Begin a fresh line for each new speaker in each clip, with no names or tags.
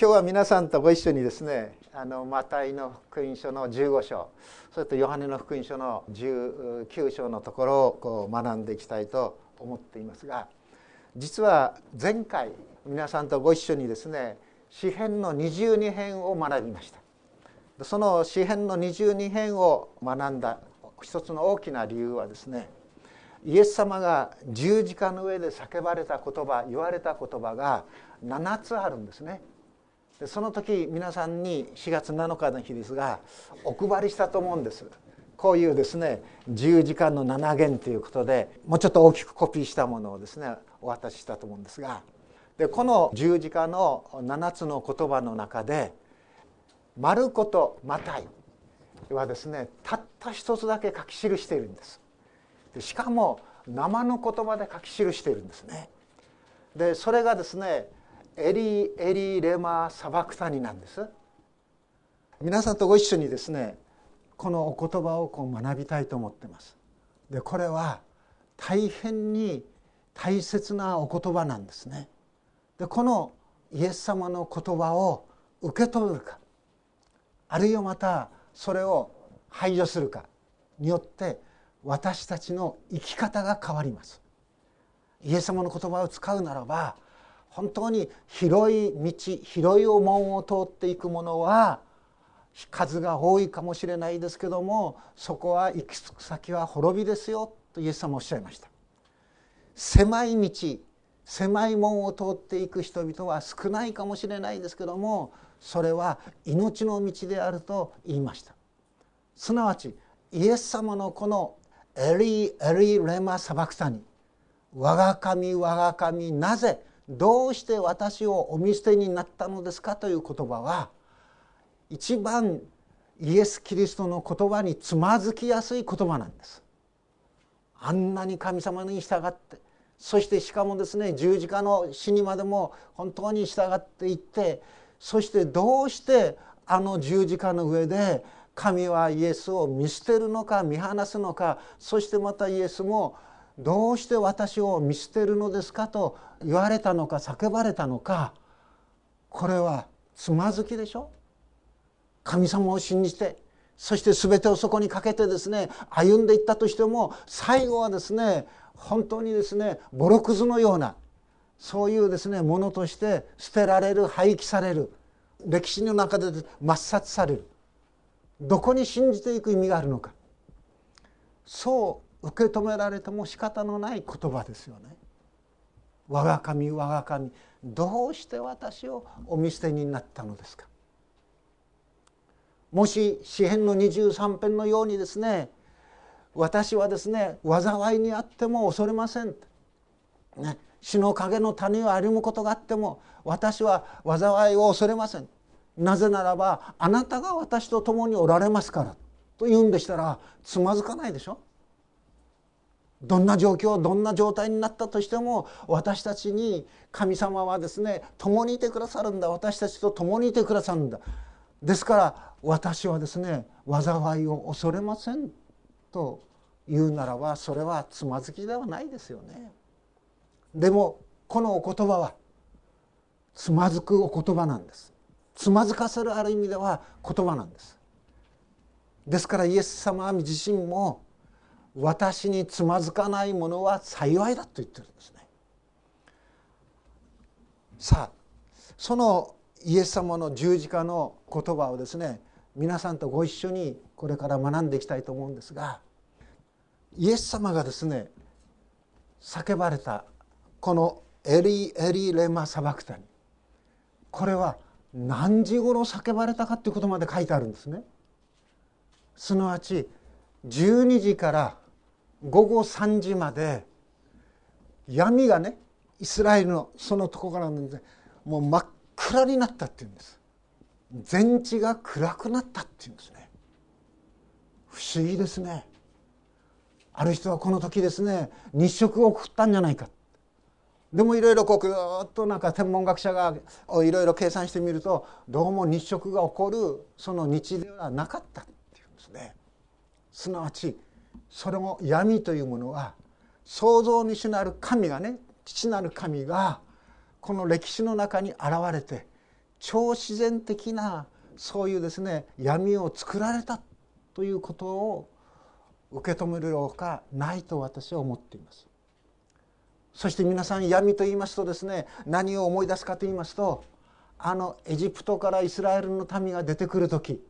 今日は皆さんとご一緒にですねあのマタイの福音書の15章それとヨハネの福音書の19章のところをこう学んでいきたいと思っていますが実は前回皆さんとご一緒にですね詩編の22編を学びました。その詩編の22編を学んだ一つの大きな理由はですねイエス様が十字架の上で叫ばれた言葉言われた言葉が7つあるんですね。その時皆さんに4月7日の日ですがお配りしたと思うんです。こういうですね十字架の7弦ということでもうちょっと大きくコピーしたものをですねお渡ししたと思うんですがでこの十字架の7つの言葉の中で「丸子とマタイ」はですねたった一つだけ書き記しているんです。でしかも生の言葉で書き記しているんですね。でそれがですねエリエリレマサバクタニなんです。皆さんとご一緒にですねこのお言葉をこう学びたいと思ってます。でこれは大変に大切なお言葉なんですね。でこのイエス様の言葉を受け取るかあるいはまたそれを排除するかによって私たちの生き方が変わります。イエス様の言葉を使うならば本当に広い道広いお門を通っていくものは数が多いかもしれないですけどもそこは行き着く先は滅びですよとイエス様おっしゃいました。狭い道狭い門を通っていく人々は少ないかもしれないですけどもそれは命の道であると言いました。すなわちイエス様のこのエリーエリレマサバクタニ我が神我が神なぜどうして私をお見捨てになったのですかという言葉は一番イエス・キリストの言葉につまずきやすい言葉なんです。あんなに神様に従ってそしてしかもですね十字架の死にまでも本当に従っていってそしてどうしてあの十字架の上で神はイエスを見捨てるのか見放すのかそしてまたイエスもどうして私を見捨てるのですかと言われたのか叫ばれたのかこれはつまずきでしょ神様を信じてそして全てをそこにかけてですね歩んでいったとしても最後はですね本当にですねボロクズのようなそういうですねものとして捨てられる廃棄される歴史の中で抹殺されるどこに信じていく意味があるのか。そう受け止められても仕方のない言葉ですよね。我が神我が神どうして私をお見捨てになったのですか。もし詩篇の23編のようにですね私はですね災いにあっても恐れません、ね、死の影の谷を歩むことがあっても私は災いを恐れません。なぜならばあなたが私と共におられますからと言うんでしたらつまずかないでしょ。どんな状況どんな状態になったとしても私たちに神様はですね共にいてくださるんだ私たちと共にいてくださるんだですから私はですね災いを恐れませんと言うならばそれはつまずきではないですよね。でもこのお言葉はつまずくお言葉なんです。つまずかせるある意味では言葉なんです。ですからイエス様自身も私につまずかないものは幸いだと言ってるんですね。さあそのイエス様の十字架の言葉をですね皆さんとご一緒にこれから学んでいきたいと思うんですがイエス様がですね叫ばれたこの「エリエリレマサバクタニ」これは何時頃叫ばれたかということまで書いてあるんですね。すなわち12時から午後3時まで闇がねイスラエルのそのとこからなんでもう真っ暗になったっていうんです。全地が暗くなったっていうんですね。不思議ですね。ある人はこの時ですね日食を送ったんじゃないか。でもいろいろこうぐっとなんか天文学者がいろいろ計算してみるとどうも日食が起こるその日ではなかったっていうんですね。すなわちそれも闇というものは創造主なる神がね父なる神がこの歴史の中に現れて超自然的なそういうですね闇を作られたということを受け止めるほかないと私は思っています。そして皆さん闇と言いますとですね何を思い出すかと言いますとあのエジプトからイスラエルの民が出てくる時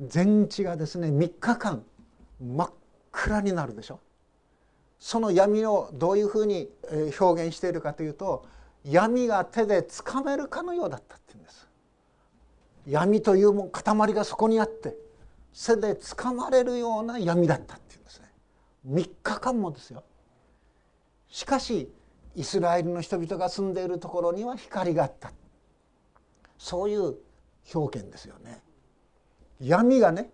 全地がですね3日間真っ暗になるでしょ？その闇をどういうふうに表現しているかというと闇が手でつかめるかのようだったっていうんです。闇というも塊がそこにあって背でつかまれるような闇だったっていうんですね。3日間もですよ。しかしイスラエルの人々が住んでいるところには光があった。そういう表現ですよね。闇がね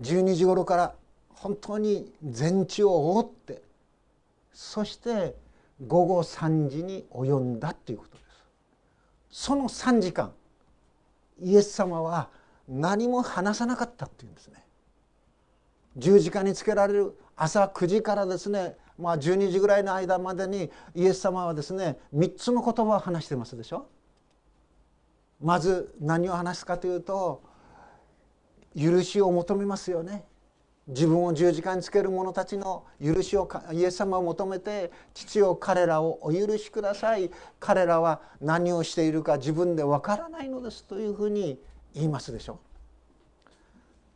12時頃から本当に全地を覆ってそして午後3時に及んだということです。その3時間イエス様は何も話さなかったっていうんですね。十字架につけられる朝9時からですねまあ12時ぐらいの間までにイエス様はですね3つの言葉を話してますでしょ。まず何を話すかというと許しを求めますよね。自分を十字架につける者たちの許しをイエス様を求めて父を彼らをお許しください。彼らは何をしているか自分でわからないのですというふうに言いますでしょう。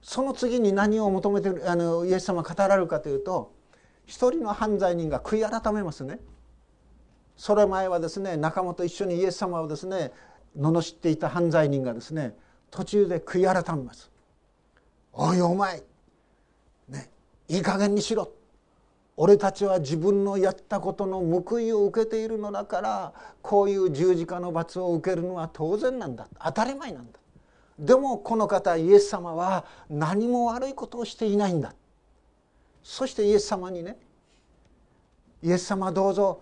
その次に何を求めてあのイエス様語られるかというと一人の犯罪人が悔い改めますね。それ前はですね仲間と一緒にイエス様をですね罵っていた犯罪人がですね途中で悔い改めます「おいお前いい加減にしろ」俺たちは自分のやったことの報いを受けているのだからこういう十字架の罰を受けるのは当然なんだ。当たり前なんだ。でもこの方イエス様は何も悪いことをしていないんだ。そしてイエス様にねイエス様どうぞ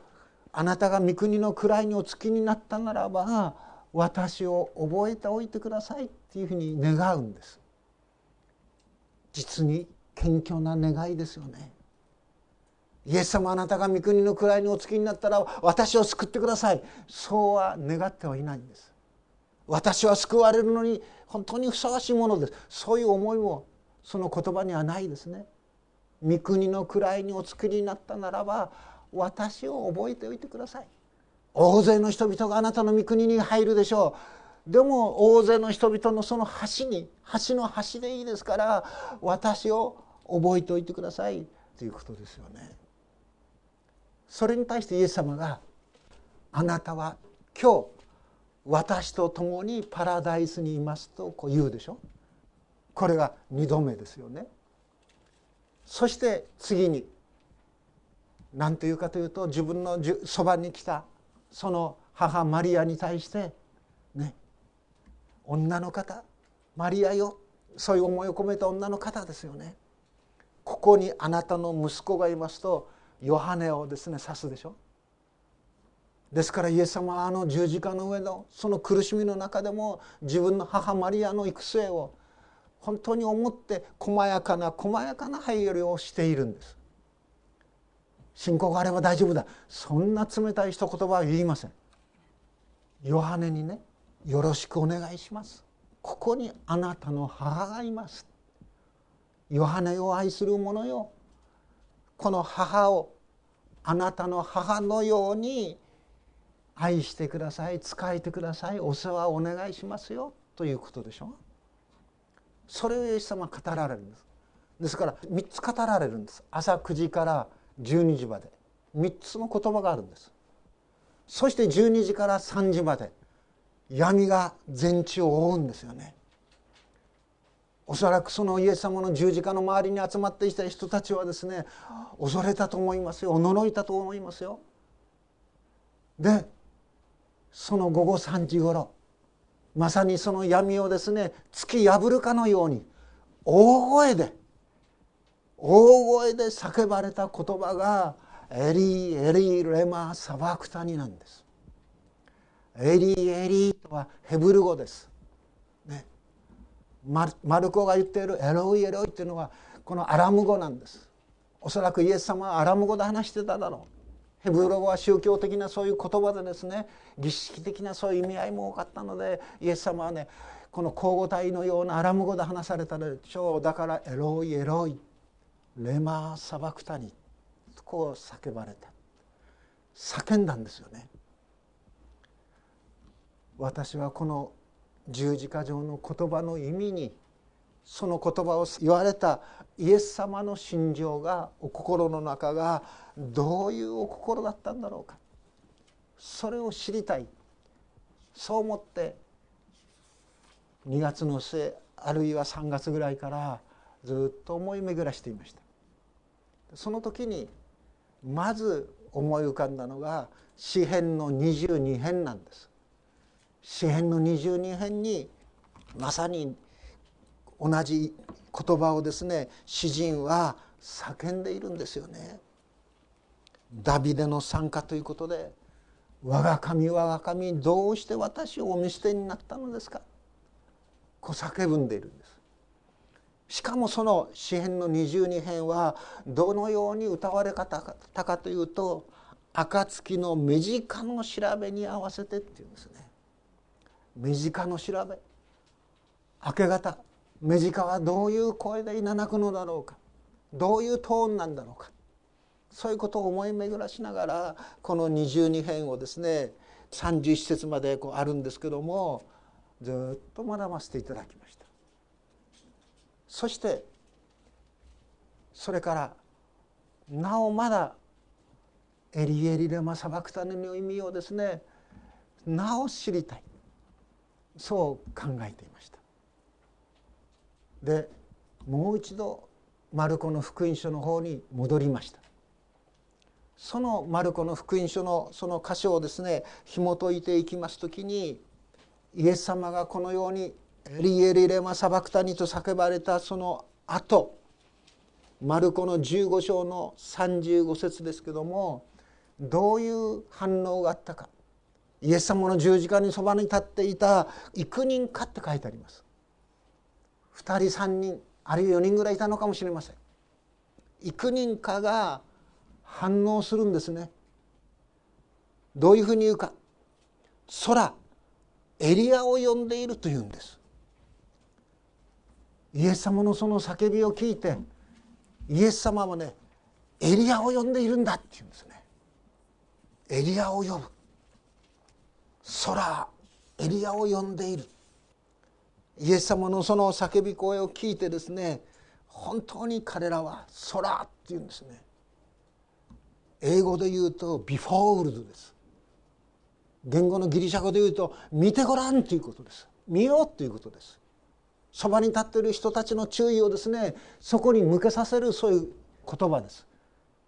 あなたが御国の位にお付きになったならば私を覚えておいてくださいっていうふうに願うんです。実に謙虚な願いですよね。イエス様あなたが御国の位にお付きになったら私を救ってください。そうは願ってはいないんです。私は救われるのに本当にふさわしいものです。そういう思いもその言葉にはないですね。御国の位にお作りになったならば私を覚えておいてください。大勢の人々があなたの御国に入るでしょう。でも大勢の人々のその橋に橋の橋でいいですから私を覚えておいてくださいということですよね。それに対してイエス様が「あなたは今日私と共にパラダイスにいます」とこう言うでしょこれが2度目ですよね。そして次に何というかというと自分のそばに来たその母マリアに対してね女の方マリアよそういう思いを込めた女の方ですよね。ここにあなたの息子がいますとヨハネをですね指すでしょ？ですからイエス様はあの十字架の上のその苦しみの中でも自分の母マリアの育成を本当に思って細やかな細やかな配慮をしているんです。信仰があれば大丈夫だ。そんな冷たい一言は言いません。ヨハネにねよろしくお願いします。ここにあなたの母がいます。ヨハネを愛する者よ。この母をあなたの母のように愛してください。仕えてください。お世話をお願いしますよ。ということでしょ。それをイエス様は語られるんです。ですから3つ語られるんです。朝9時から12時まで。3つの言葉があるんです。そして12時から3時まで。闇が全地を覆うんですよね。おそらくそのイエス様の十字架の周りに集まっていた人たちはですね恐れたと思いますよ驚いたと思いますよでその午後3時ごろまさにその闇をですね突き破るかのように大声で大声で叫ばれた言葉が「エリーエリーレマサバクタニ」なんです。エリーエリーとはヘブル語です。マルコが言っている「エロイエロイ」っていうのはこのアラム語なんです。おそらくイエス様はアラム語で話してただろう。ヘブル語は宗教的なそういう言葉でですね儀式的なそういう意味合いも多かったのでイエス様はねこの交互体のようなアラム語で話されたでしょうだからエロイエロイレマーサバクタニこう叫ばれた叫んだんですよね私はこの十字架上の言葉の意味にその言葉を言われたイエス様の心情がお心の中がどういうお心だったんだろうか。それを知りたい。そう思って2月の末あるいは3月ぐらいからずっと思い巡らしていました。その時にまず思い浮かんだのが詩編の22編なんです。詩編の22編にまさに同じ言葉をですね詩人は叫んでいるんですよね。ダビデの参加ということで「我が神我が神どうして私をお見捨てになったのですか?」こう叫ぶんでいるんです。しかもその詩編の22編はどのように歌われ方たかというと暁の目近の調べに合わせてっていうんですね。目近の調べ。明け方目近はどういう声でいななくのだろうか。どういうトーンなんだろうか。そういうことを思い巡らしながらこの22編をですね31節までこうあるんですけどもずっと学ばせていただきました。そしてそれからなおまだエリエリレマサバクタネの意味をですねなお知りたい。そう考えていました。でもう一度マルコの福音書の方に戻りました。そのマルコの福音書のその箇所をですね紐解いていきます時にイエス様がこのように「リエリレマサバクタニ」と叫ばれたその後マルコの15章の35節ですけどもどういう反応があったか。イエス様の十字架にそばに立っていた幾人かって書いてあります。2人3人あるいは4人ぐらいいたのかもしれません。幾人かが反応するんですね。どういうふうに言うか。空エリアを呼んでいるというんです。イエス様のその叫びを聞いてイエス様はねエリアを呼んでいるんだって言うんですね。エリアを呼ぶ。空エリアを呼んでいる。イエス様のその叫び声を聞いてですね本当に彼らは「空」って言うんですね。英語で言うと「ビフォールド」です。言語のギリシャ語で言うと「見てごらん」ということです。見ようということです。そばに立っている人たちの注意をですねそこに向けさせるそういう言葉です。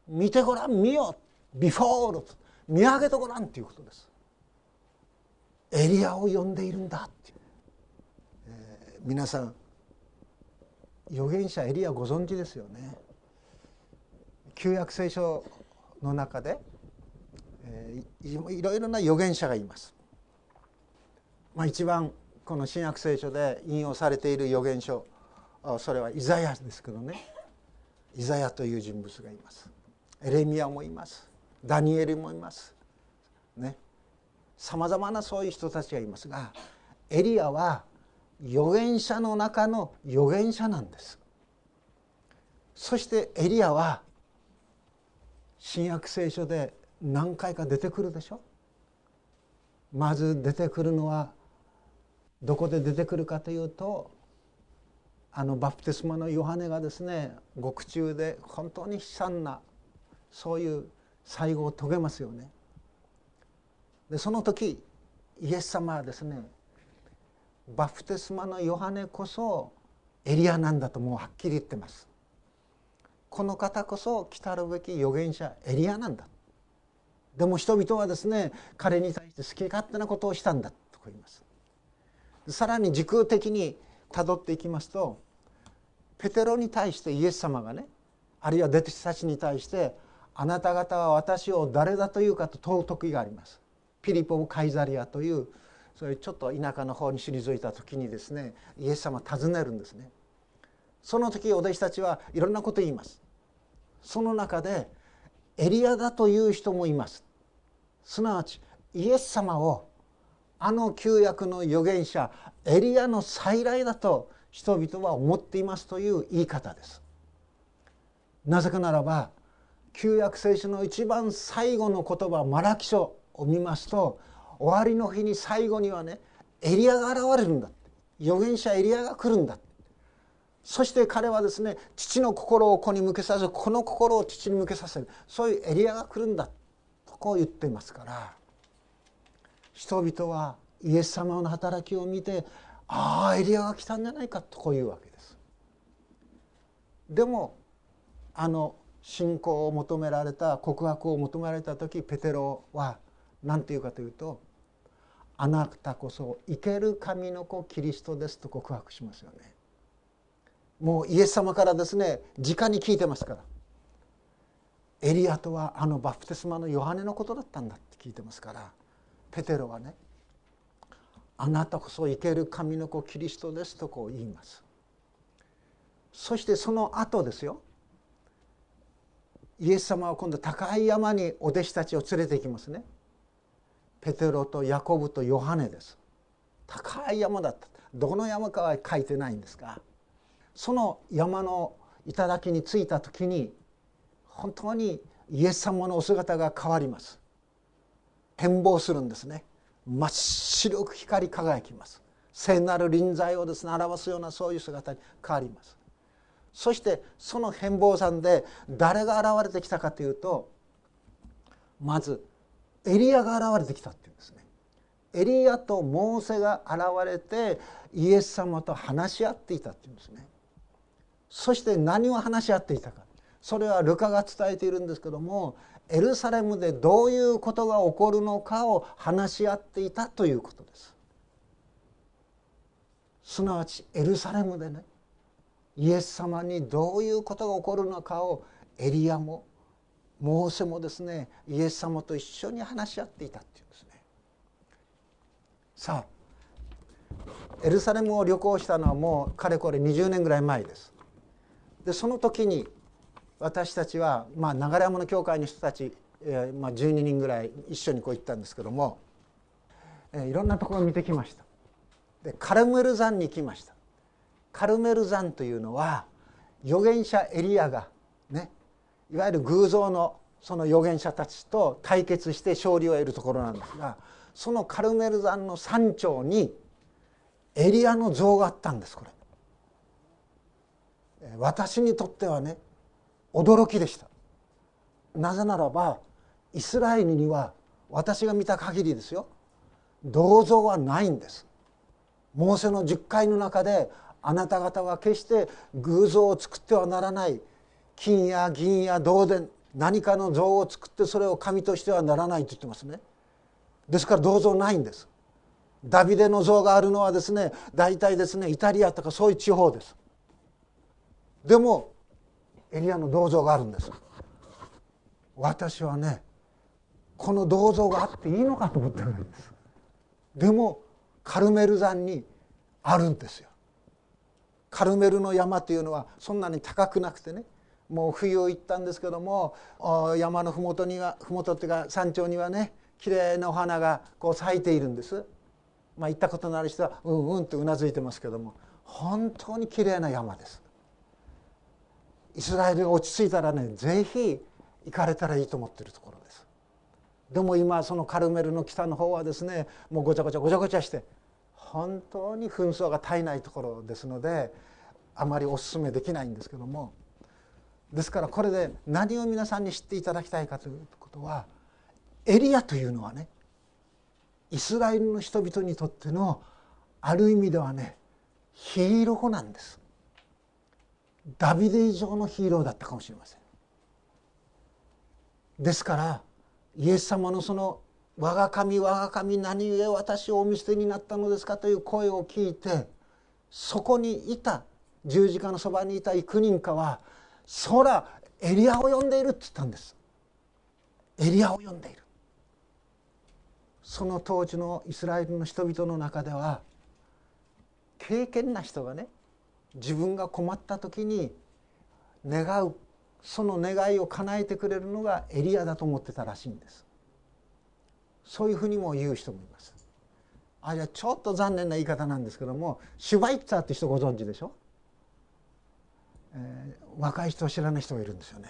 見てごらん見よう。ビフォール見上げてごらんということです。エリアを呼んでいるんだって皆さん預言者エリアご存知ですよね。旧約聖書の中で、えー、いろいろな預言者がいます、まあ、一番この新約聖書で引用されている預言書それはイザヤですけどね。イザヤという人物がいます。エレミアもいます。ダニエルもいます。ね。さまざまなそういう人たちがいますがエリアは預言者の中の預言者なんですそしてエリアは新約聖書で何回か出てくるでしょ？まず出てくるのはどこで出てくるかというとあのバプテスマのヨハネがですね獄中で本当に悲惨なそういう最後を遂げますよね。でその時イエス様はですねバプテスマのヨハネこそエリアなんだともうはっきり言ってます。この方こそ来たるべき預言者エリアなんだ。でも人々はですね彼に対して好き勝手なことをしたんだと言います。さらに時空的にたどっていきますとペテロに対してイエス様がねあるいは弟子たちに対して「あなた方は私を誰だというか」と問う時があります。ピリポ・カイザリアというそういうちょっと田舎の方に退いた時にですねイエス様尋ねるんですね。その時お弟子たちはいろんなこと言います。その中でエリアだという人もいます。すなわちイエス様をあの旧約の預言者エリアの再来だと人々は思っていますという言い方です。なぜかならば旧約聖書の一番最後の言葉マラキ書を見ますと終わりの日に最後にはねエリアが現れるんだ預言者エリアが来るんだそして彼はですね父の心を子に向けさせこの心を父に向けさせる。そういうエリアが来るんだとこう言っていますから人々はイエス様の働きを見てああエリアが来たんじゃないかとこういうわけです。でもあの信仰を求められた告白を求められた時ペテロは何て言うかというと「あなたこそ生ける神の子キリストです」と告白しますよね。もうイエス様からですね直に聞いてますから。エリアとはあのバプテスマのヨハネのことだったんだって聞いてますから。ペテロはね「あなたこそ生ける神の子キリストです」とこう言います。そしてその後ですよ。イエス様は今度高い山にお弟子たちを連れて行きますね。ペテロとヤコブとヨハネです。高い山だった。どの山かは書いてないんですがその山の頂に着いた時に本当にイエス様のお姿が変わります。変貌するんですね。真っ白く光り輝きます。聖なる臨在をですね表すようなそういう姿に変わります。そしてその変貌山で誰が現れてきたかというとまずエリアが現れてきたっていうんですね。エリアとモーセが現れてイエス様と話し合っていたっていうんですね。そして何を話し合っていたか。それはルカが伝えているんですけどもエルサレムでどういうことが起こるのかを話し合っていたということです。すなわちエルサレムでねイエス様にどういうことが起こるのかをエリアもモーセもですねイエス様と一緒に話し合っていたっていうんですね。さあエルサレムを旅行したのはもうかれこれ20年ぐらい前です。でその時に私たちは、まあ、流山の教会の人たち、えーまあ、12人ぐらい一緒にこう行ったんですけども、えー、いろんなところを見てきました。でカルメル山に来ました。カルメル山というのは預言者エリアがねいわゆる偶像のその預言者たちと対決して勝利を得るところなんですがそのカルメル山の山頂にエリアの像があったんですこれ。私にとってはね驚きでしたなぜならばイスラエルには私が見た限りですよ銅像はないんですモーセの十回の中であなた方は決して偶像を作ってはならない金や銀や銅で何かの像を作ってそれを神としてはならないと言ってますね。ですから銅像ないんです。ダビデの像があるのはですね大体ですねイタリアとかそういう地方です。でもエリアの銅像があるんです。私はねこの銅像があっていいのかと思ってるんです。でもカルメル山にあるんですよ。カルメルの山というのはそんなに高くなくてねもう冬行ったんですけども山の麓には麓っていうか山頂にはね綺麗なお花がこう咲いているんです。まあ、行ったことのある人はうんうんとうなずいてますけども本当に綺麗な山です。イスラエルが落ち着いたらねぜひ行かれたらいいと思ってるところです。でも今そのカルメルの北の方はですねもうごちゃごちゃごちゃごちゃして本当に紛争が絶えないところですのであまりお勧めできないんですけどもですからこれで何を皆さんに知っていただきたいかということはエリアというのはねイスラエルの人々にとってのある意味ではねヒーローなんですダビデ以上のヒーローだったかもしれませんですからイエス様のその「我が神我が神何故私をお見捨てになったのですか?」という声を聞いてそこにいた十字架のそばにいた幾人かは「空エリアを呼んでいる」って言ったんです。エリアを呼んでいる。その当時のイスラエルの人々の中では経験な人がね自分が困った時に願うその願いを叶えてくれるのがエリアだと思ってたらしいんです。そういうふうにも言う人もいます。あじゃあちょっと残念な言い方なんですけどもシュバイツァーって人ご存知でしょ、えー、若い人を知らない人がいるんですよね。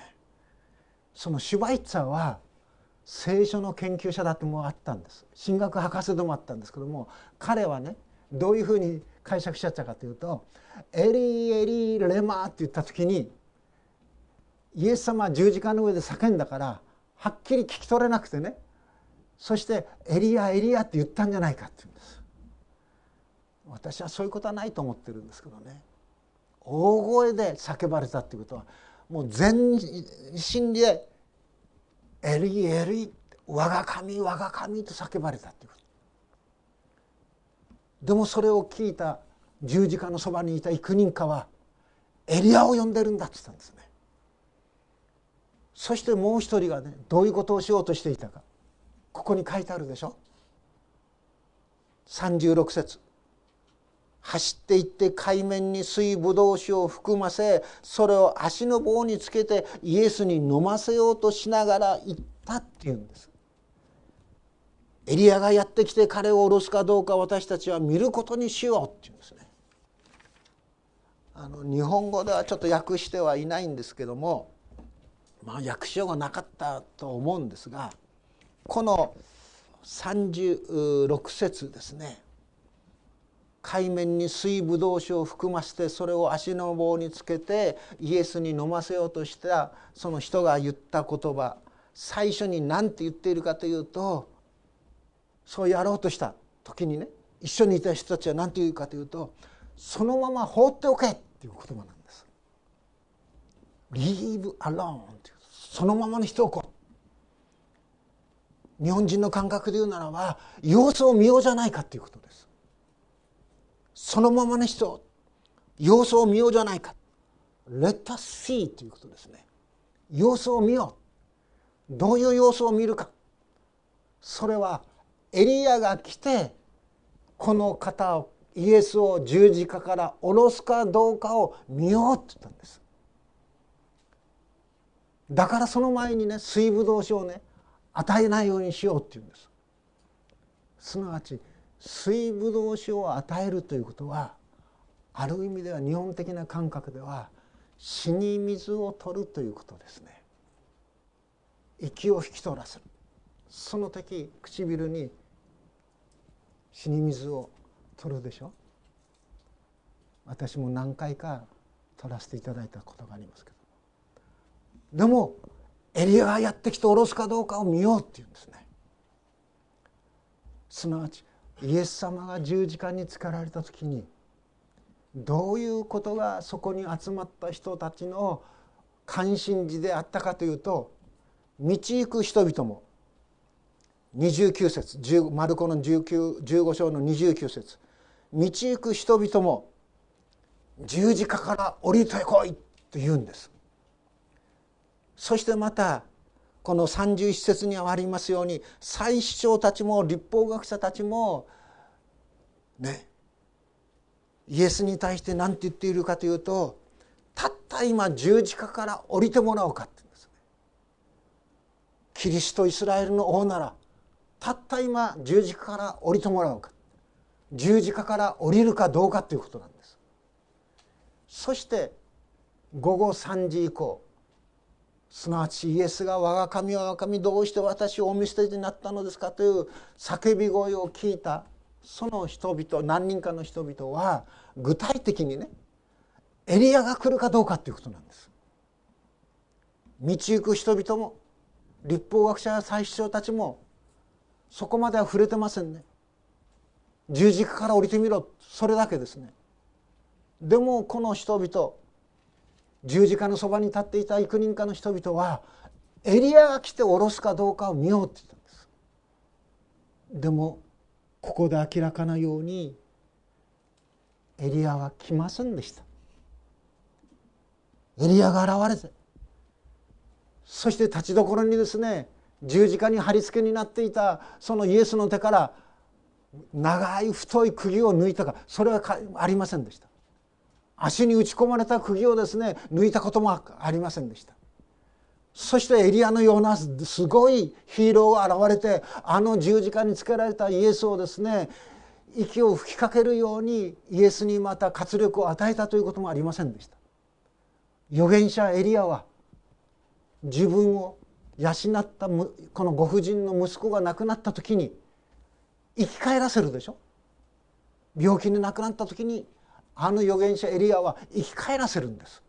そのシュバイツァーは聖書の研究者だってもあったんです。神学博士でもあったんですけども彼はねどういうふうに解釈しちゃったかというと「エリエリレマ」って言った時にイエス様は十字架の上で叫んだからはっきり聞き取れなくてねそして「エリアエリア」って言ったんじゃないかって言うんです。私はそういうことはないと思ってるんですけどね。大声で叫ばれたっていうことはもう全身で「エリエリ我が神我が神」と叫ばれたっていうこと。でもそれを聞いた十字架のそばにいた幾人かはエリアを呼んでるんだって言ったんですね。そしてもう一人がねどういうことをしようとしていたか。ここに書いてあるでしょ。36節。走っていって海面に水ぶどう酒を含ませそれを足の棒につけてイエスに飲ませようとしながら行ったっていうんです。エリアがやってきて彼を下ろすかどうか私たちは見ることにしようっていうんですね。あの日本語ではちょっと訳してはいないんですけどもまあ訳しようがなかったと思うんですがこの36節ですね。海面に水ぶどう酒を含ませてそれを足の棒につけてイエスに飲ませようとしたその人が言った言葉最初に何て言っているかというとそうやろうとした時にね一緒にいた人たちは何て言うかというとそのまま放っておけっていう言葉なんです。Leave alone っていうそのままにしておこう。日本人の感覚で言うならば様子を見ようじゃないかっていうことです。そのままの人様子を見ようじゃないか。Let us see ということですね。様子を見よう。どういう様子を見るか。それはエリアが来てこの方をイエスを十字架から下ろすかどうかを見ようって言ったんですだからその前にね水ぶどう酒をね与えないようにしようって言うんですすなわち水ぶどう酒を与えるということはある意味では日本的な感覚では死に水を取るということですね。息を引き取らせる。その時唇に死に水を取るでしょ。私も何回か取らせていただいたことがありますけど。でもエリアがやってきて下ろすかどうかを見ようっていうんですね。すなわちイエス様が十字架につかられた時にどういうことがそこに集まった人たちの関心事であったかというと道行く人々も29節マルコの15章の29節道行く人々も十字架から降りてこいと言うんです。そしてまたこの31節にはありますように祭司長たちも立法学者たちもねイエスに対して何て言っているかというとたった今十字架から降りてもらおうかって言うんですね。キリストイスラエルの王ならたった今十字架から降りてもらおうか十字架から降りるかどうかということなんですそして午後3時以降すなわちイエスが「我が神我が神どうして私をお見捨てになったのですか?」という叫び声を聞いたその人々何人かの人々は具体的にねエリアが来るかどうかということなんです。道行く人々も立法学者や祭司長たちもそこまでは触れてませんね十字架から降りてみろそれだけですねでもこの人々十字架のそばに立っていた幾人かの人々はエリアが来て下ろすかどうかを見ようって言ったんです。でもここで明らかなようにエリアは来ませんでした。エリアが現れてそして立ちどころにですね十字架に貼り付けになっていたそのイエスの手から長い太い釘を抜いたかそれはありませんでした。足に打ち込まれた釘をですね抜いたこともありませんでした。そしてエリアのようなすごいヒーローが現れてあの十字架につけられたイエスをですね息を吹きかけるようにイエスにまた活力を与えたということもありませんでした。預言者エリアは自分を養ったこのご婦人の息子が亡くなった時に生き返らせるでしょ？病気に亡くなった時にあの預言者エリアは生き返らせるんです。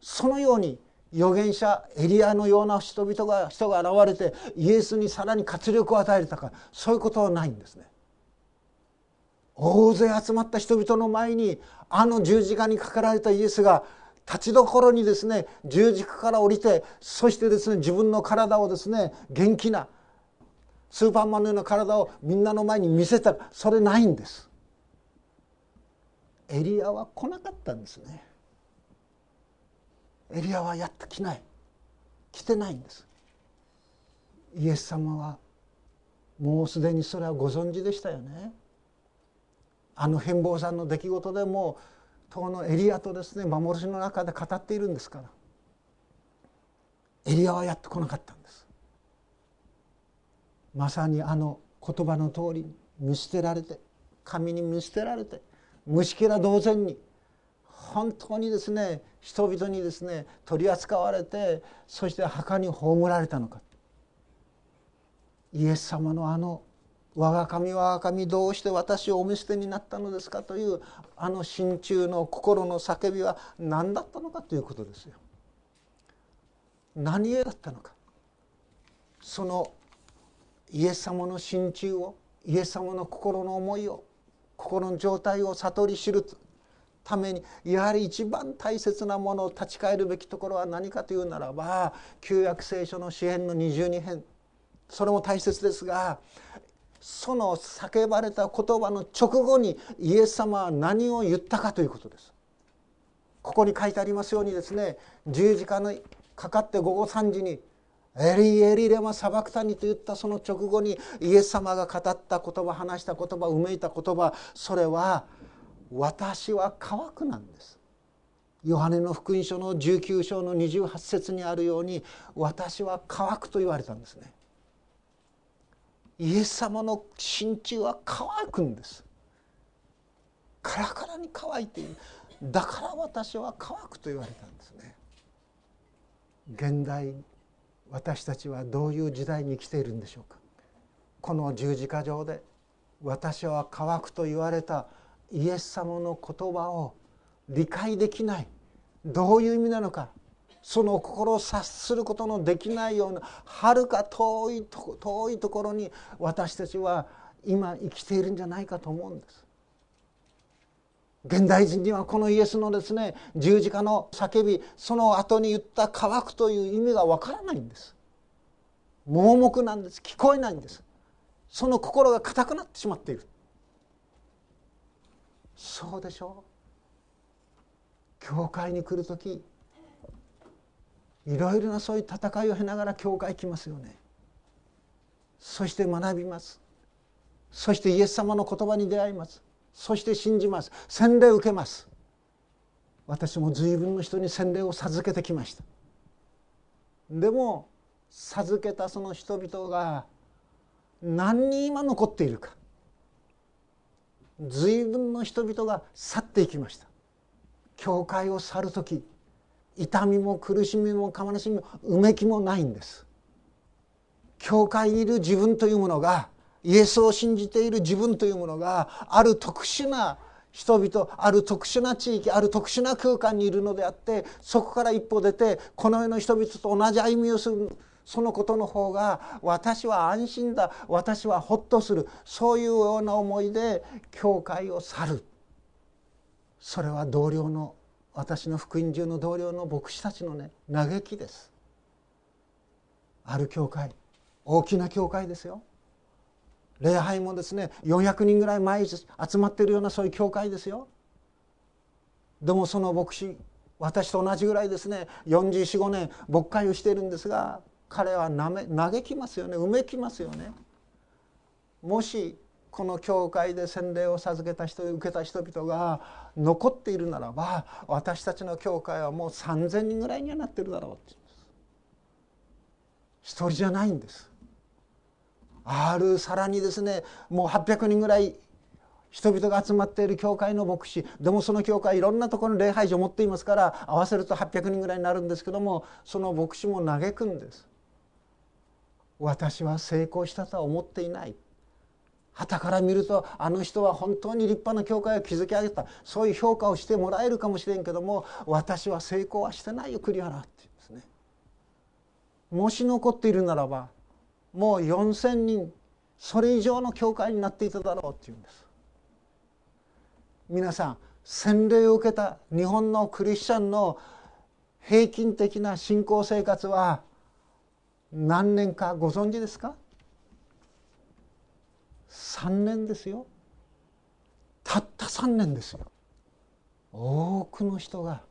そのように預言者エリアのような人々が人が現れてイエスにさらに活力を与えたかそういうことはないんですね。大勢集まった人々の前にあの十字架にかかられたイエスが立ちどころにですね十字架から降りてそしてですね自分の体をですね元気なスーパーマンのような体をみんなの前に見せたそれないんです。エリアは来なかったんですね。エリアはやってきない。来てないんです。イエス様はもうすでにそれはご存知でしたよね。あの変貌さんの出来事でも当のエリアとですね幻の中で語っているんですから。エリアはやってこなかったんです。まさにあの言葉の通り見捨てられて神に見捨てられて虫けら同然に本当にですね人々にですね取り扱われてそして墓に葬られたのか。イエス様のあの我が神我が神どうして私をお見捨てになったのですか？というあの心中の心の叫びは何だったのかということですよ。何故だったのか。そのイエス様の心中をイエス様の心の思いを心の状態を悟り知るためにやはり一番大切なものを立ち返るべきところは何かというならば旧約聖書の詩篇の22編それも大切ですがその叫ばれた言葉の直後にイエス様は何を言ったかということです。ここに書いてありますようにですね十字架にかかって午後3時に「エリエリレマサバクタニ」と言ったその直後にイエス様が語った言葉話した言葉うめいた言葉それは「私は乾く」なんです。ヨハネの福音書の19章の28節にあるように「私は乾く」と言われたんですね。イエス様の心中は乾くんですカラカラに乾いているだから私は乾くと言われたんですね現代私たちはどういう時代に生きているんでしょうか？この十字架上で私は乾くと言われたイエス様の言葉を理解できない。どういう意味なのか？その心を察することのできないようなはるか遠い遠いところに私たちは今生きているんじゃないかと思うんです。現代人にはこのイエスのですね十字架の叫びその後に言った「乾く」という意味がわからないんです。盲目なんです聞こえないんです。その心が硬くなってしまっている。そうでしょう。教会に来る時いろいろなそういう戦いを経ながら教会来ますよねそして学びますそしてイエス様の言葉に出会いますそして信じます。洗礼を受けます。私も随分の人に洗礼を授けてきました。でも授けたその人々が何人今残っているか。随分の人々が去っていきました。教会を去る時痛みも苦しみも悲しみもうめきもないんです。教会にいる自分というものがイエスを信じている自分というものがある特殊な人々ある特殊な地域ある特殊な空間にいるのであってそこから一歩出てこの世の人々と同じ歩みをするそのことの方が私は安心だ。私はほっとする。そういうような思いで教会を去る。それは同僚の私の福音中の同僚の牧師たちのね嘆きです。ある教会大きな教会ですよ。礼拝もですね400人ぐらい毎日集まってるようなそういう教会ですよ。でもその牧師私と同じぐらいですね4445年牧会をしているんですが彼は嘆きますよねうめきますよね。もしこの教会で洗礼を授けた人受けた人々が残っているならば私たちの教会はもう3,000人ぐらいにはなってるだろうって言います。一人じゃないんです。あるさらにですねもう800人ぐらい人々が集まっている教会の牧師でもその教会いろんなところに礼拝所を持っていますから合わせると800人ぐらいになるんですけどもその牧師も嘆くんです。私は成功したとは思っていない。旗から見るとあの人は本当に立派な教会を築き上げた。そういう評価をしてもらえるかもしれんけども私は成功はしてないよ栗原って言うんですね。もし残っているならばもう4,000人それ以上の教会になっていただろうって言うんです。皆さん洗礼を受けた日本のクリスチャンの平均的な信仰生活は何年かご存知ですか？3年ですよ。たった3年ですよ。多くの人が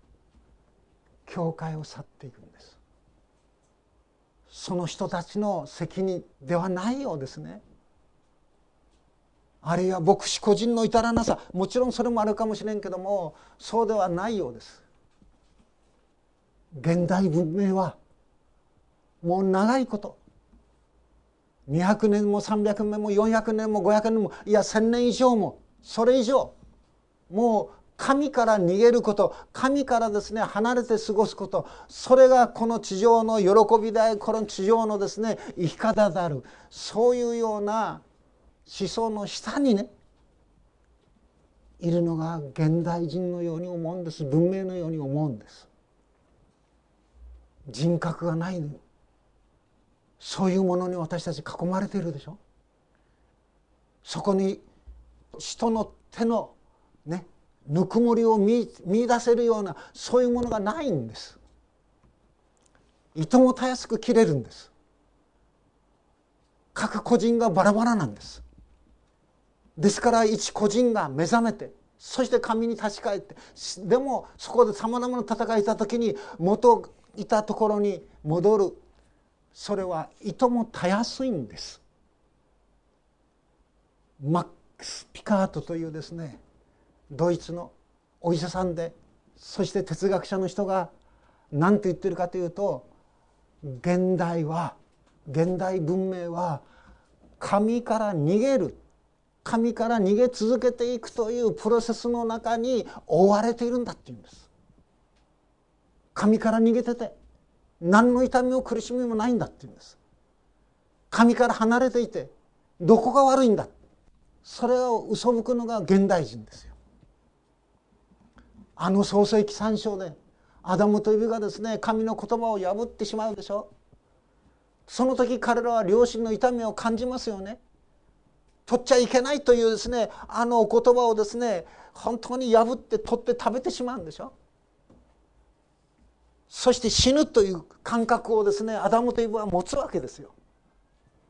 教会を去っていく。その人たちの責任ではないようですね。あるいは牧師個人の至らなさ。もちろんそれもあるかもしれんけどもそうではないようです。現代文明はもう長いこと200年も300年も400年も500年もいや1,000年以上もそれ以上もう神から逃げること神からですね離れて過ごすことそれがこの地上の喜びであるこの地上のですね生き方であるそういうような思想の下にねいるのが現代人のように思うんです文明のように思うんです。人格がないそういうものに私たち囲まれているでしょ。そこに人の手のねぬくもりを見見出せるようなそういうものがないんです。糸もたやすく切れるんです。各個人がバラバラなんです。ですから一個人が目覚めてそして神に立ち返ってでもそこでさまざまな戦いした時に元いたところに戻る。それはいともたやすいんです。マックス・ピカートというですねドイツのお医者さんでそして哲学者の人が何て言ってるかというと現代は現代文明は神から逃げる神から逃げ続けていくというプロセスの中に覆われているんだっていうんです。神から逃げてて何の痛みも苦しみもないんだって言うんです。神から離れていてどこが悪いんだ。それを嘘吹くのが現代人ですよ。あの創世記三章でアダムとイブがですね神の言葉を破ってしまうでしょ。その時彼らは両親の痛みを感じますよね。取っちゃいけないというですねあのお言葉をですね本当に破って取って食べてしまうんでしょ。そして死ぬという感覚をですねアダムとイブは持つわけですよ。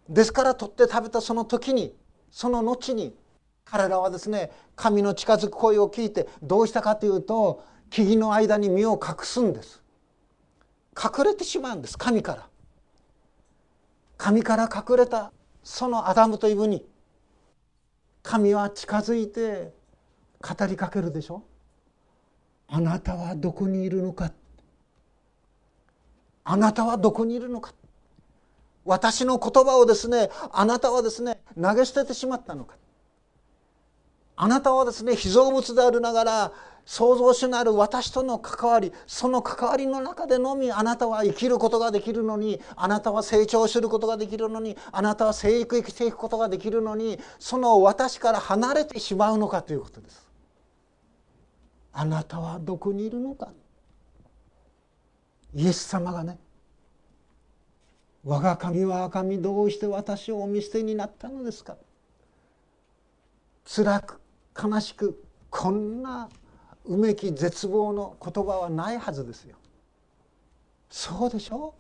ですから取って食べたその時にその後に彼らはですね神の近づく声を聞いてどうしたかというと木々の間に身を隠すんです。隠れてしまうんです神から。神から隠れたそのアダムとイブに神は近づいて語りかけるでしょ。あなたはどこにいるのか。あなたはどこにいるのか。私の言葉をですねあなたはですね投げ捨ててしまったのか。あなたはですね被造物であるながら創造主なる私との関わりその関わりの中でのみあなたは生きることができるのにあなたは成長することができるのにあなたは生育生きていくことができるのにその私から離れてしまうのかということです。あなたはどこにいるのかイエス様がね我が神は神どうして私をお見捨てになったのですか辛く悲しくこんなうめき絶望の言葉はないはずですよ。そうでしょ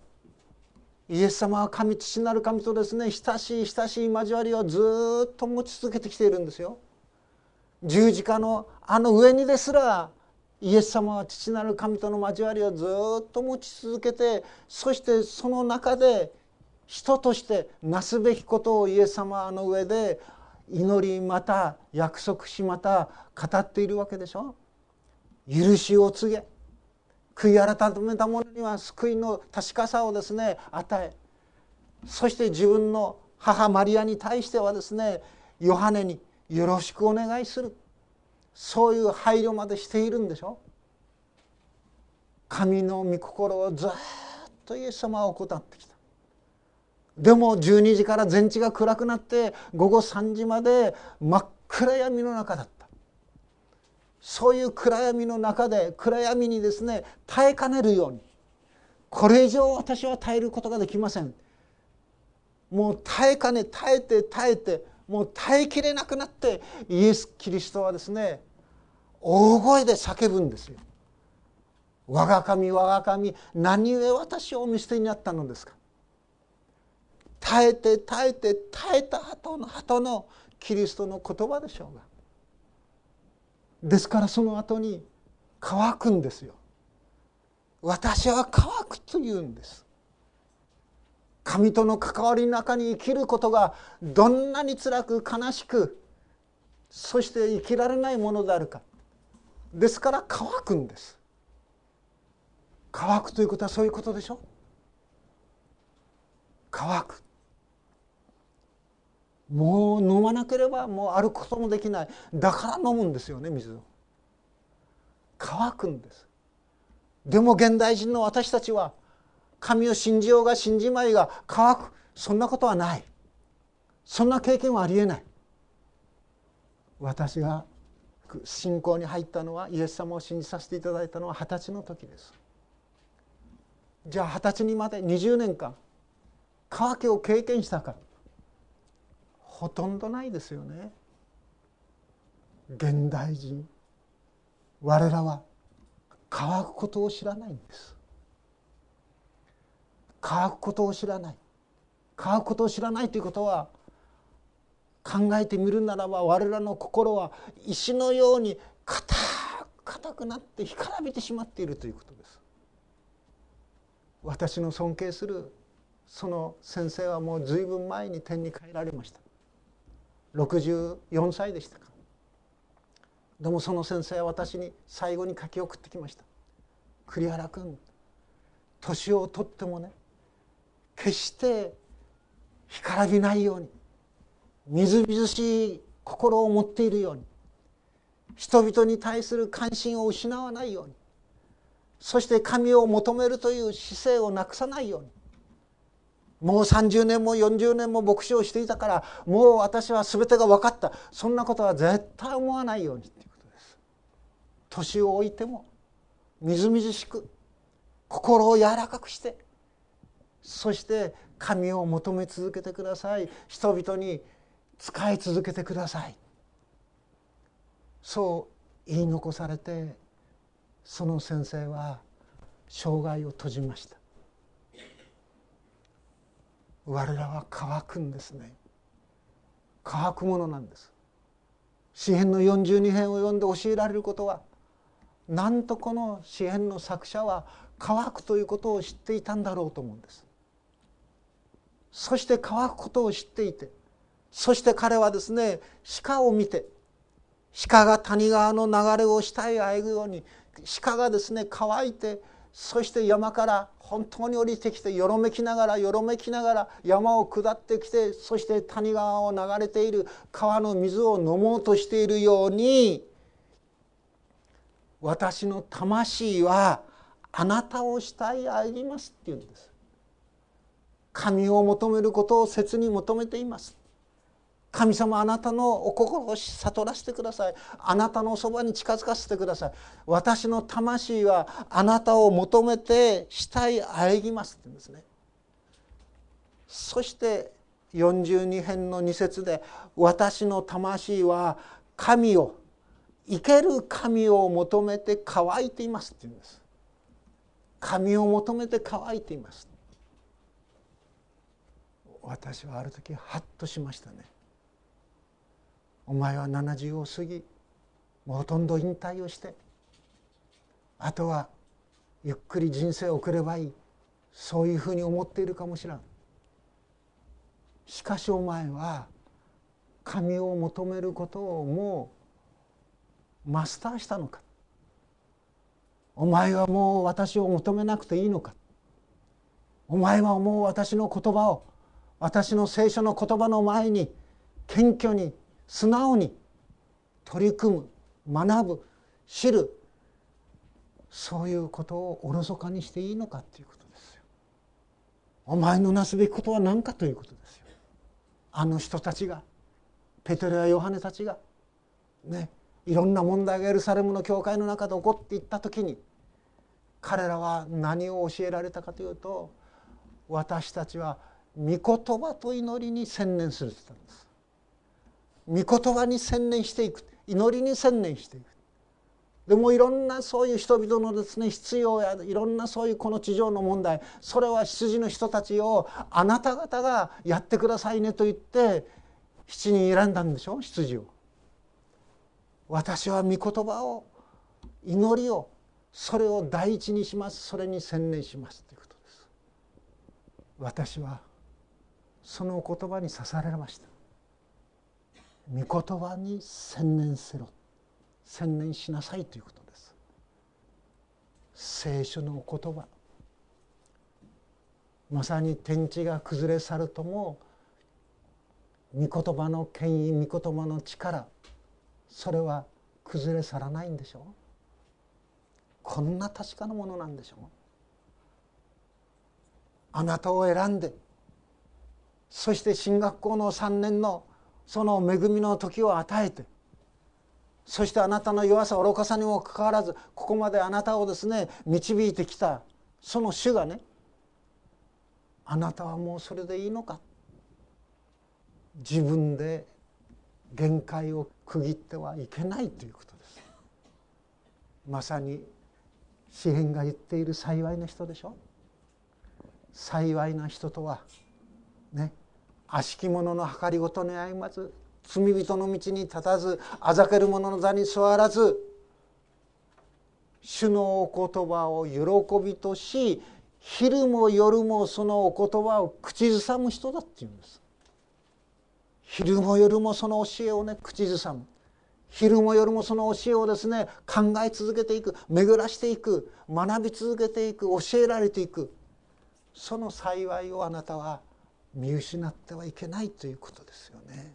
イエス様は神父なる神とですね親しい親しい交わりをずっと持ち続けてきているんですよ。十字架のあの上にですらイエス様は父なる神との交わりをずっと持ち続けてそしてその中で人としてなすべきことをイエス様の上で祈りまた約束しまた語っているわけでしょ？許しを告げ悔い改めた者には救いの確かさをですね与えそして自分の母マリアに対してはですねヨハネによろしくお願いする。そういう配慮までしているんでしょ？神の御心をずっとイエス様は行ってきた。でも12時から全地が暗くなって午後3時まで真っ暗闇の中だった。そういう暗闇の中で暗闇にですね耐えかねるようにこれ以上私は耐えることができません。もう耐えかね耐えて耐えてもう耐えきれなくなってイエス・キリストはですね大声で叫ぶんですよ。我が神我が神何故私をお見捨てになったのですか。耐えて耐えて耐えた後の後のキリストの言葉でしょうが。ですからその後に乾くんですよ。私は乾くというんです。神との関わりの中に生きることがどんなに辛く悲しくそして生きられないものであるか。ですから乾くんです。乾くということはそういうことでしょ乾く。もう飲まなければもう歩くこともできない。だから飲むんですよね水を。乾くんです。でも現代人の私たちは神を信じようが信じまいが乾く。そんなことはない。そんな経験はありえない。私が信仰に入ったのはイエス様を信じさせていただいたのは二十歳の時です。じゃあ二十歳にまで20年間乾きを経験したかほとんどないですよね。現代人。我らは。乾くことを知らないんです。乾くことを知らない。乾くことを知らないということは考えてみるならば我らの心は石のように硬硬くなって干からびてしまっているということです。私の尊敬するその先生はもう随分前に天に帰られました。64歳でしたか。でもその先生は私に最後に書き送ってきました「栗原君年を取ってもね決して干からびないようにみずみずしい心を持っているように人々に対する関心を失わないようにそして神を求めるという姿勢をなくさないようにもう30年も40年も牧師をしていたからもう私は全てが分かった。そんなことは絶対思わないようにということです。年を置いてもみずみずしく心を柔らかくしてそして神を求め続けてください。人々に使い続けてください。そう言い残されてその先生は生涯を閉じました。我らは乾くんですね。乾くものなんです。詩篇の42編を読んで教えられることはなんとこの詩篇の作者は乾くということを知っていたんだろうと思うんです。そして乾くことを知っていてそして彼はですね鹿を見て鹿が谷川の流れを下へあえぐように鹿がですね乾いてそして山から本当に降りてきてよろめきながらよろめきながら山を下ってきてそして谷川を流れている川の水を飲もうとしているように私の魂はあなたをしたいありますって言うんです。神を求めることを切に求めています。神様あなたのお心を悟らせてください。あなたのそばに近づかせてください。私の魂はあなたを求めてしたいあえぎますって言うんですね。そして42編の2節で「私の魂は神を生ける神を求めて乾いています」って言うんです。神を求めて乾いています。私はある時ハッとしましたね。お前は70を過ぎもうほとんど引退をしてあとはゆっくり人生を送ればいいそういうふうに思っているかもしれん。しかしお前は神を求めることをもうマスターしたのか。お前はもう私を求めなくていいのか。お前はもう私の言葉を私の聖書の言葉の前に謙虚に素直に取り組む学ぶ知るそういうことをおろそかにしていいのかということですよ。お前のなすべきことは何かということですよ。あの人たちがペテロやヨハネたちがねいろんな問題がエルサレムの教会の中で起こっていった時に彼らは何を教えられたかというと私たちは御言葉と祈りに専念すると言ったんです御言葉に専念していく祈りに専念していくでもいろんなそういう人々のですね必要やいろんなそういうこの地上の問題それは羊の人たちをあなた方がやってくださいねと言って7人選んだんでしょ？羊を。私は御言葉を祈りをそれを第一にしますそれに専念しますということです。私はその言葉に刺されました御言葉に専念せろ。専念しなさいということです。聖書のお言葉。まさに天地が崩れ去るとも御言葉の権威御言葉の力それは崩れ去らないんでしょう。こんな確かなものなんでしょう。あなたを選んでそして進学校の3年のその恵みの時を与えてそしてあなたの弱さ愚かさにもかかわらずここまであなたをですね導いてきたその主がねあなたはもうそれでいいのか。自分で限界を区切ってはいけないということです。まさに詩篇が言っている幸いな人でしょ。幸いな人とはね悪しき者の計りごとに歩まず罪人の道に立たずあざける者の座に座らず主のお言葉を喜びとし昼も夜もそのお言葉を口ずさむ人だっていうんです。昼も夜もその教えをね口ずさむ。昼も夜もその教えをですね考え続けていく巡らしていく学び続けていく教えられていく。その幸いをあなたは見失ってはいけないということですよね。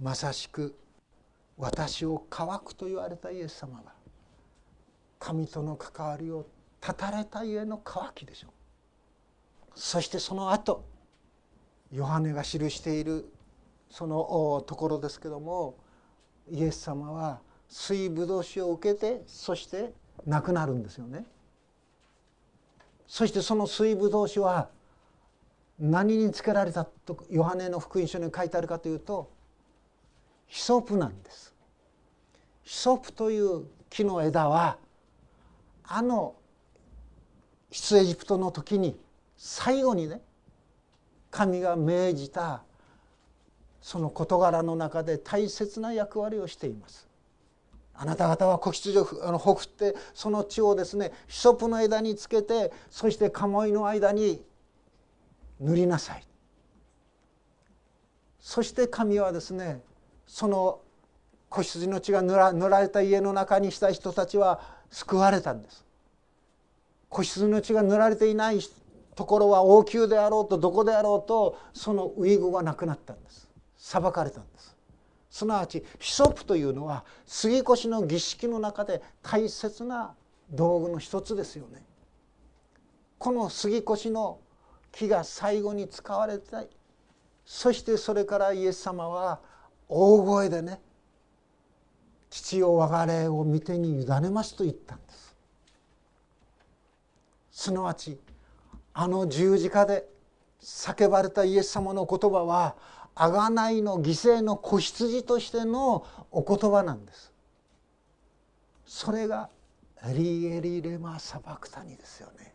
まさしく私を乾くと言われたイエス様は神との関わりを断たれたゆえの乾きでしょうそしてその後ヨハネが記しているそのところですけどもイエス様は水ぶどう酒を受けてそして亡くなるんですよね。そしてその水ぶどう酒は何につけられたとヨハネの福音書に書いてあるかというとヒソプなんです。ヒソプという木の枝はあの出エジプトの時に最後にね神が命じたその事柄の中で大切な役割をしています。あなた方は子羊をほふってその血をですねヒソプの枝につけてそして鴨居の間に塗りなさい。そして神はですねその子羊の血が塗ら塗られた家の中にした人たちは救われたんです。子羊の血が塗られていないところは王宮であろうとどこであろうとその遺語がなくなったんです。裁かれたんです。すなわちヒソプというのは杉越の儀式の中で大切な道具の一つですよね。この杉越の木が最後に使われたい。そしてそれからイエス様は大声でね「父よ我が霊を見てに委ねます」と言ったんです。すなわちあの十字架で叫ばれたイエス様の言葉は贖いの犠牲の子羊としてのお言葉なんです。それがエリエリレマサバクタニですよね。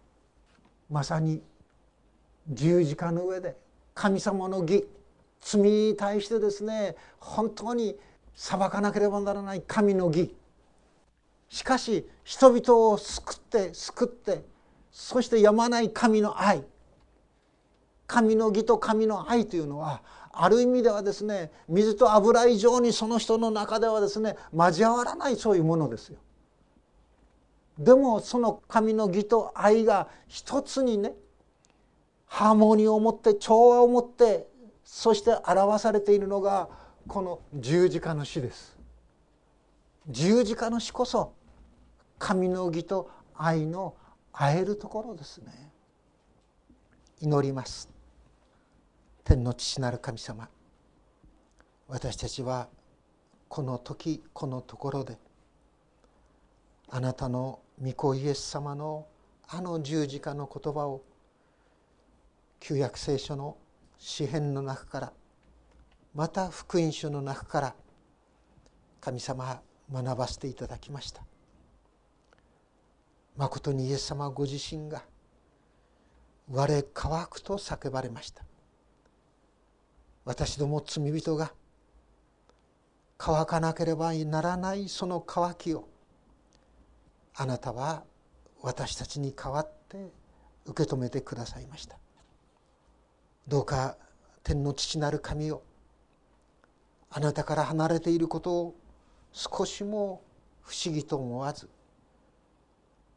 まさに十字架の上で神様の義罪に対してですね本当に裁かなければならない神の義しかし人々を救って救ってそしてやまない神の愛神の義と神の愛というのはある意味ではですね水と油以上にその人の中ではですね交わらないそういうものですよ。でもその神の義と愛が一つにねハーモニーを持って調和を持ってそして表されているのがこの十字架の死です。十字架の死こそ神の義と愛の会えるところですね。祈ります。天の父なる神様。私たちはこの時このところであなたの御子イエス様のあの十字架の言葉を旧約聖書の詩篇の中からまた福音書の中から神様学ばせていただきました。まことにイエス様ご自身が「我乾く」と叫ばれました。私ども罪人が乾かなければならないその乾きをあなたは私たちに代わって受け止めてくださいました。どうか天の父なる神をあなたから離れていることを少しも不思議と思わず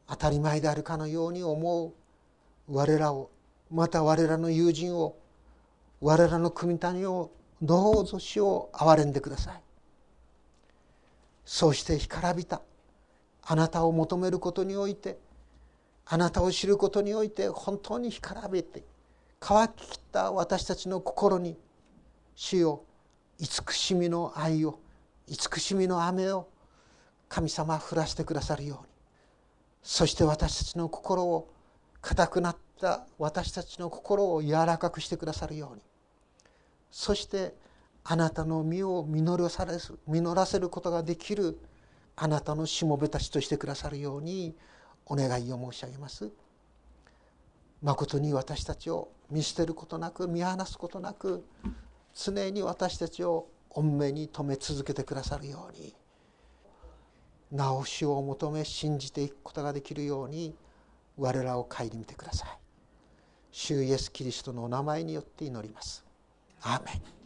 当たり前であるかのように思う我らをまた我らの友人を我らの組谷をどうぞ死を憐れんでください。そうして干からびたあなたを求めることにおいてあなたを知ることにおいて本当に干からびて乾ききった私たちの心に主よ慈しみの愛を慈しみの雨を神様降らせてくださるようにそして私たちの心を硬くなった私たちの心を柔らかくしてくださるようにそしてあなたの実を実らされ実らせることができるあなたのしもべたちとしてくださるようにお願いを申し上げます。まことに私たちを見捨てることなく見放すことなく常に私たちを御目に留め続けてくださるように直しを求め信じていくことができるように我らを顧みてください。主イエス・キリストのお名前によって祈ります。アーメン